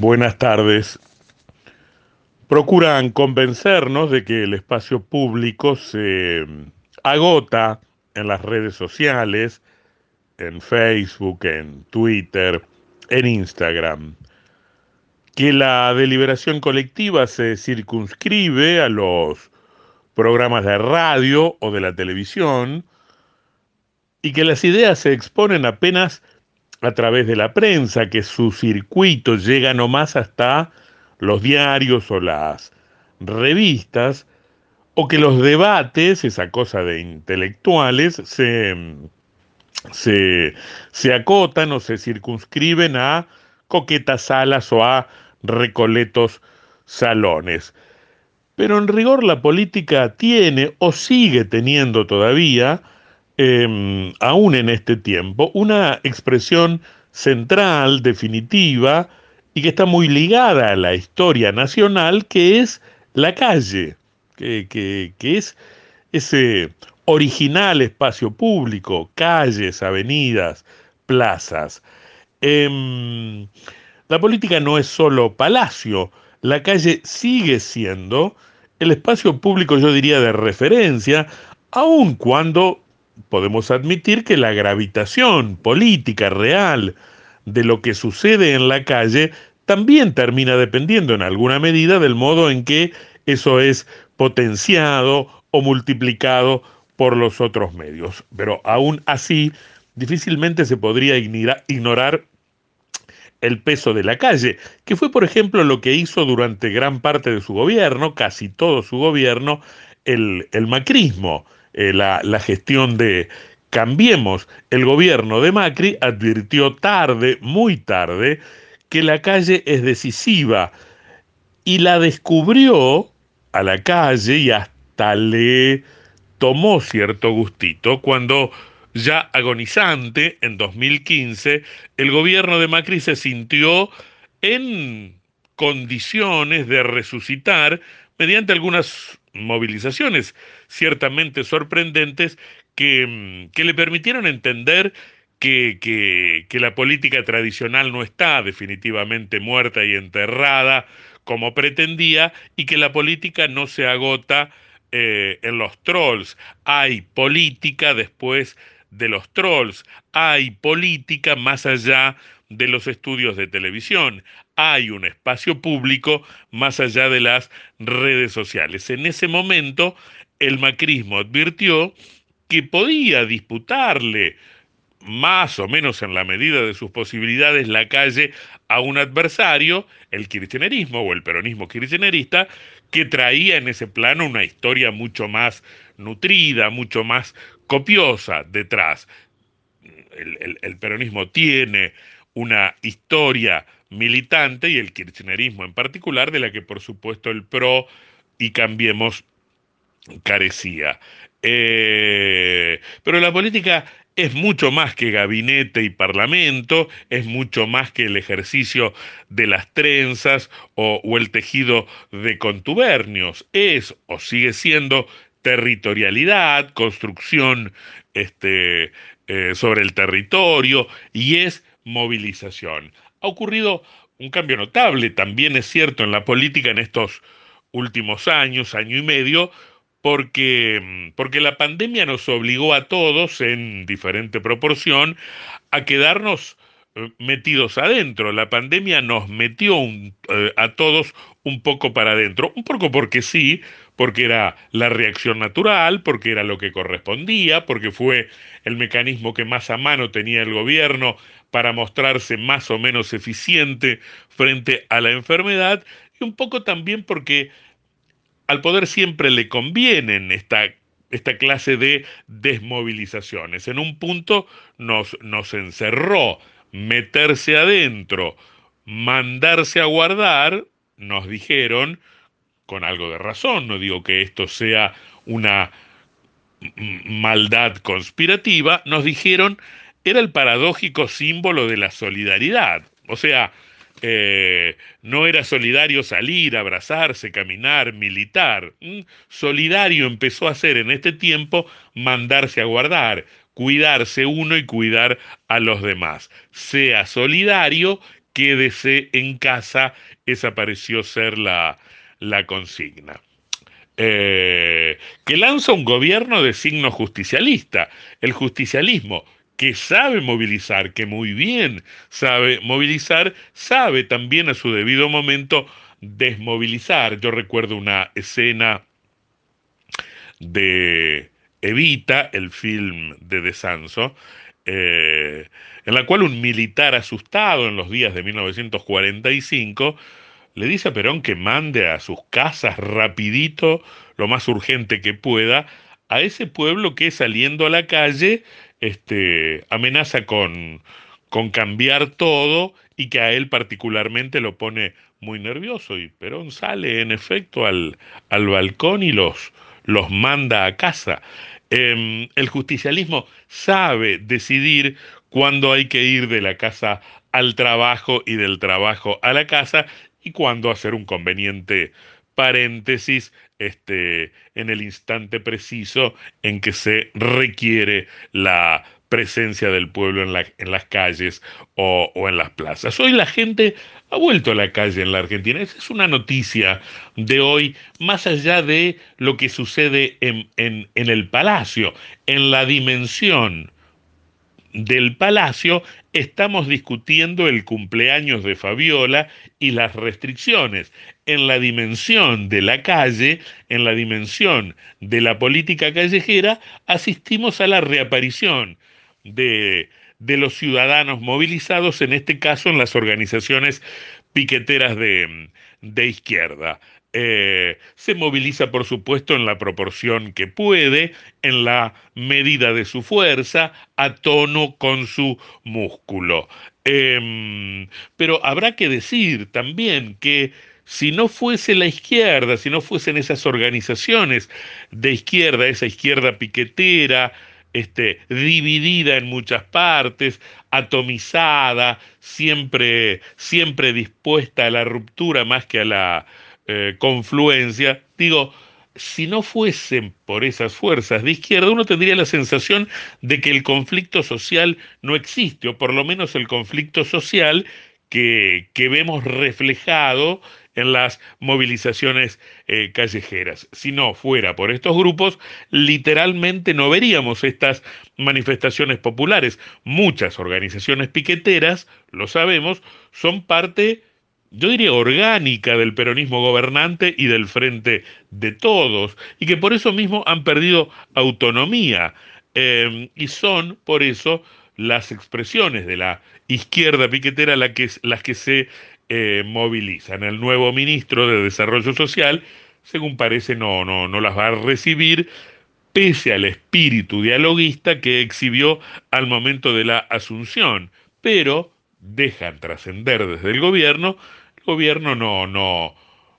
Buenas tardes. Procuran convencernos de que el espacio público se agota en las redes sociales, en Facebook, en Twitter, en Instagram, que la deliberación colectiva se circunscribe a los programas de radio o de la televisión y que las ideas se exponen apenas a través de la prensa, que su circuito llega nomás hasta los diarios o las revistas, o que los debates, esa cosa de intelectuales, se, se, se acotan o se circunscriben a coquetas salas o a recoletos salones. Pero en rigor la política tiene o sigue teniendo todavía eh, aún en este tiempo, una expresión central, definitiva, y que está muy ligada a la historia nacional, que es la calle, que, que, que es ese original espacio público, calles, avenidas, plazas. Eh, la política no es solo palacio, la calle sigue siendo el espacio público, yo diría, de referencia, aun cuando podemos admitir que la gravitación política real de lo que sucede en la calle también termina dependiendo en alguna medida del modo en que eso es potenciado o multiplicado por los otros medios. Pero aún así, difícilmente se podría ignorar el peso de la calle, que fue, por ejemplo, lo que hizo durante gran parte de su gobierno, casi todo su gobierno, el, el macrismo. Eh, la, la gestión de Cambiemos, el gobierno de Macri advirtió tarde, muy tarde, que la calle es decisiva y la descubrió a la calle y hasta le tomó cierto gustito cuando ya agonizante en 2015 el gobierno de Macri se sintió en condiciones de resucitar mediante algunas movilizaciones ciertamente sorprendentes que, mm, que le permitieron entender que, que, que, la política tradicional no está definitivamente muerta y enterrada como pretendía y que la política no se agota eh, en los trolls. Hay política después de los trolls, hay política más allá de los estudios de televisión, hay un espacio público más allá de las redes sociales. En ese momento, el macrismo advirtió que podía disputarle más o menos en la medida de sus posibilidades la calle a un adversario, el kirchnerismo o el peronismo kirchnerista, que traía en ese plano una historia mucho más nutrida, mucho más copiosa detrás. El, el, el peronismo tiene una historia militante y el kirchnerismo en particular, de la que por supuesto el PRO y Cambiemos carecía. Eh, pero la política es mucho más que gabinete y parlamento, es mucho más que el ejercicio de las trenzas o, el tejido de contubernios, es o sigue siendo territorialidad, construcción este, eh, sobre el territorio y es movilización ha ocurrido un cambio notable, también es cierto, en la política en estos últimos años, año y medio, porque, mm, porque la pandemia nos obligó a todos, en diferente proporción, a quedarnos eh, metidos adentro. La pandemia nos metió eh, a todos un poco para adentro, un poco porque sí, porque era la reacción natural, porque era lo que correspondía, porque fue el mecanismo que más a mano tenía el gobierno para mostrarse más o menos eficiente frente a la enfermedad, y un poco también porque al poder siempre le convienen esta, esta clase de desmovilizaciones. En un punto nos, nos encerró, meterse adentro, mandarse a guardar, nos dijeron, con algo de razón, no digo que esto sea una maldad conspirativa, nos dijeron era el paradójico símbolo de la solidaridad. O sea, eh, no era solidario salir, abrazarse, caminar, militar. ¿Mm? Solidario empezó a ser en este tiempo mandarse a guardar, cuidarse uno y cuidar a los demás. Sea solidario quédese en casa, esa pareció ser la, la consigna. Eh, que lanza un gobierno de signo justicialista. El justicialismo, que sabe movilizar, que muy bien sabe movilizar, sabe también a su debido momento desmovilizar. Yo recuerdo una escena de Evita, el film de Desanso, eh, en la cual un militar asustado en los días de 1945 le dice a Perón que mande a sus casas rapidito, lo más urgente que pueda, a ese pueblo que saliendo a la calle este, amenaza con, con cambiar todo y que a él particularmente lo pone muy nervioso. Y Perón sale en efecto al, al balcón y los, los manda a casa. Em, el justicialismo sabe decidir cuándo hay que ir de la casa al trabajo y del trabajo a la casa y cuándo hacer un conveniente paréntesis este, en el instante preciso en que se requiere la presencia del pueblo en, en las calles o, en las plazas. Hoy la gente ha vuelto a la calle en la Argentina. Esa es una noticia de hoy, más allá de lo que sucede en, en el palacio, en la dimensión del Palacio estamos discutiendo el cumpleaños de Fabiola y las restricciones. En la dimensión de la calle, en la dimensión de la política callejera, asistimos a la reaparición de, de los ciudadanos movilizados, en este caso en las organizaciones piqueteras de, de izquierda. Eh, se moviliza, por supuesto, en la proporción que puede, en la medida de su fuerza, a tono con su músculo. Em, pero habrá que decir también que si no fuese la izquierda, si no fuesen esas organizaciones de izquierda, esa izquierda piquetera, este, dividida en muchas partes, atomizada, siempre, siempre dispuesta a la ruptura más que a la eh, confluencia, digo, si no fuesen por esas fuerzas de izquierda, uno tendría la sensación de que el conflicto social no existe, o por lo menos el conflicto social que, que vemos reflejado en las movilizaciones eh, callejeras. Si no fuera por estos grupos, literalmente no veríamos estas manifestaciones populares. Muchas organizaciones piqueteras, lo sabemos, son parte yo diría, orgánica del peronismo gobernante y del frente de todos, y que por eso mismo han perdido autonomía, em, y son por eso las expresiones de la izquierda piquetera que, las que se eh, movilizan. El nuevo ministro de Desarrollo Social, según parece, no, no, no las va a recibir, pese al espíritu dialoguista que exhibió al momento de la asunción, pero dejan trascender desde el gobierno, el gobierno no, no,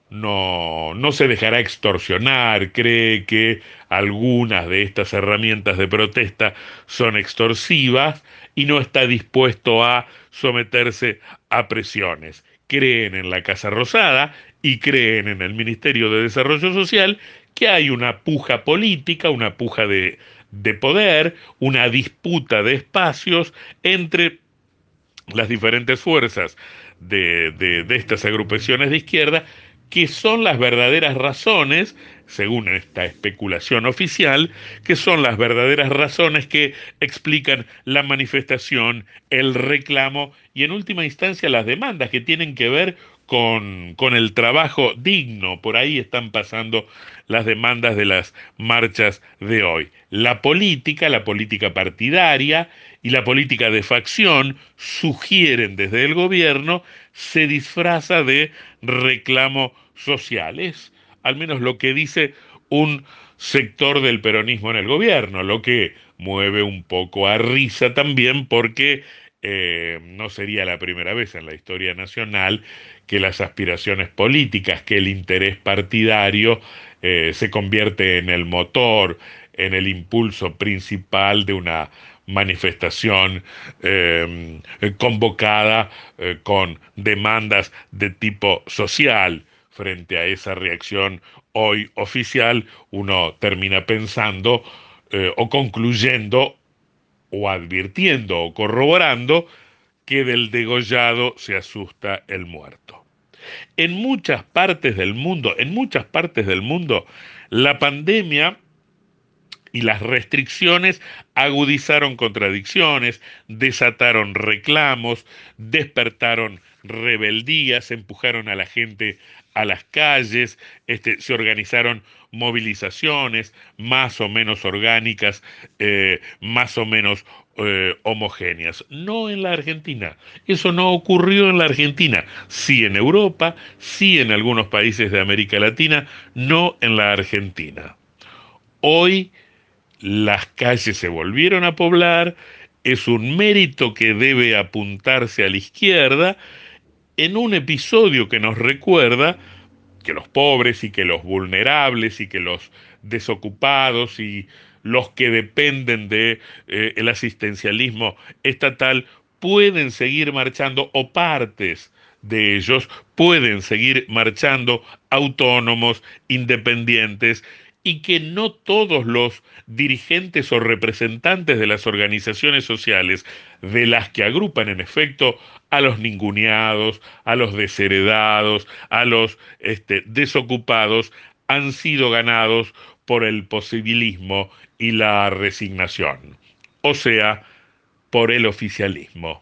no, no se dejará extorsionar, cree que algunas de estas herramientas de protesta son extorsivas y no está dispuesto a someterse a presiones. Creen en la Casa Rosada y creen en el Ministerio de Desarrollo Social que hay una puja política, una puja de, de poder, una disputa de espacios entre las diferentes fuerzas de, de, estas agrupaciones de izquierda, que son las verdaderas razones, según esta especulación oficial, que son las verdaderas razones que explican la manifestación, el reclamo y en última instancia las demandas que tienen que ver con, con, el trabajo digno. Por ahí están pasando las demandas de las marchas de hoy. La política, la política partidaria y la política de facción sugieren desde el gobierno se disfraza de reclamo social. Es al menos lo que dice un sector del peronismo en el gobierno, lo que mueve un poco a risa también porque eh, no sería la primera vez en la historia nacional que las aspiraciones políticas, que el interés partidario eh, se convierte en el motor, en el impulso principal de una manifestación em, convocada eh, con demandas de tipo social. Frente a esa reacción hoy oficial, uno termina pensando o concluyendo o advirtiendo o corroborando que del degollado se asusta el muerto. En muchas partes del mundo, en muchas partes del mundo, la pandemia y las restricciones agudizaron contradicciones, desataron reclamos, despertaron rebeldías, empujaron a la gente a las calles, este, se organizaron movilizaciones más o menos orgánicas, eh, más o menos eh, homogéneas. No en la Argentina. Eso no ocurrió en la Argentina. Sí en Europa, sí en algunos países de América Latina, no en la Argentina. Hoy las calles se volvieron a poblar, es un mérito que debe apuntarse a la izquierda en un episodio que nos recuerda que los pobres y que los vulnerables y que los desocupados y los que dependen del de, eh, asistencialismo estatal pueden seguir marchando o partes de ellos pueden seguir marchando autónomos, independientes y que no todos los dirigentes o representantes de las organizaciones sociales de las que agrupan en efecto a los ninguneados, a los desheredados, a los este, desocupados, han sido ganados por el posibilismo y la resignación, o sea, por el oficialismo.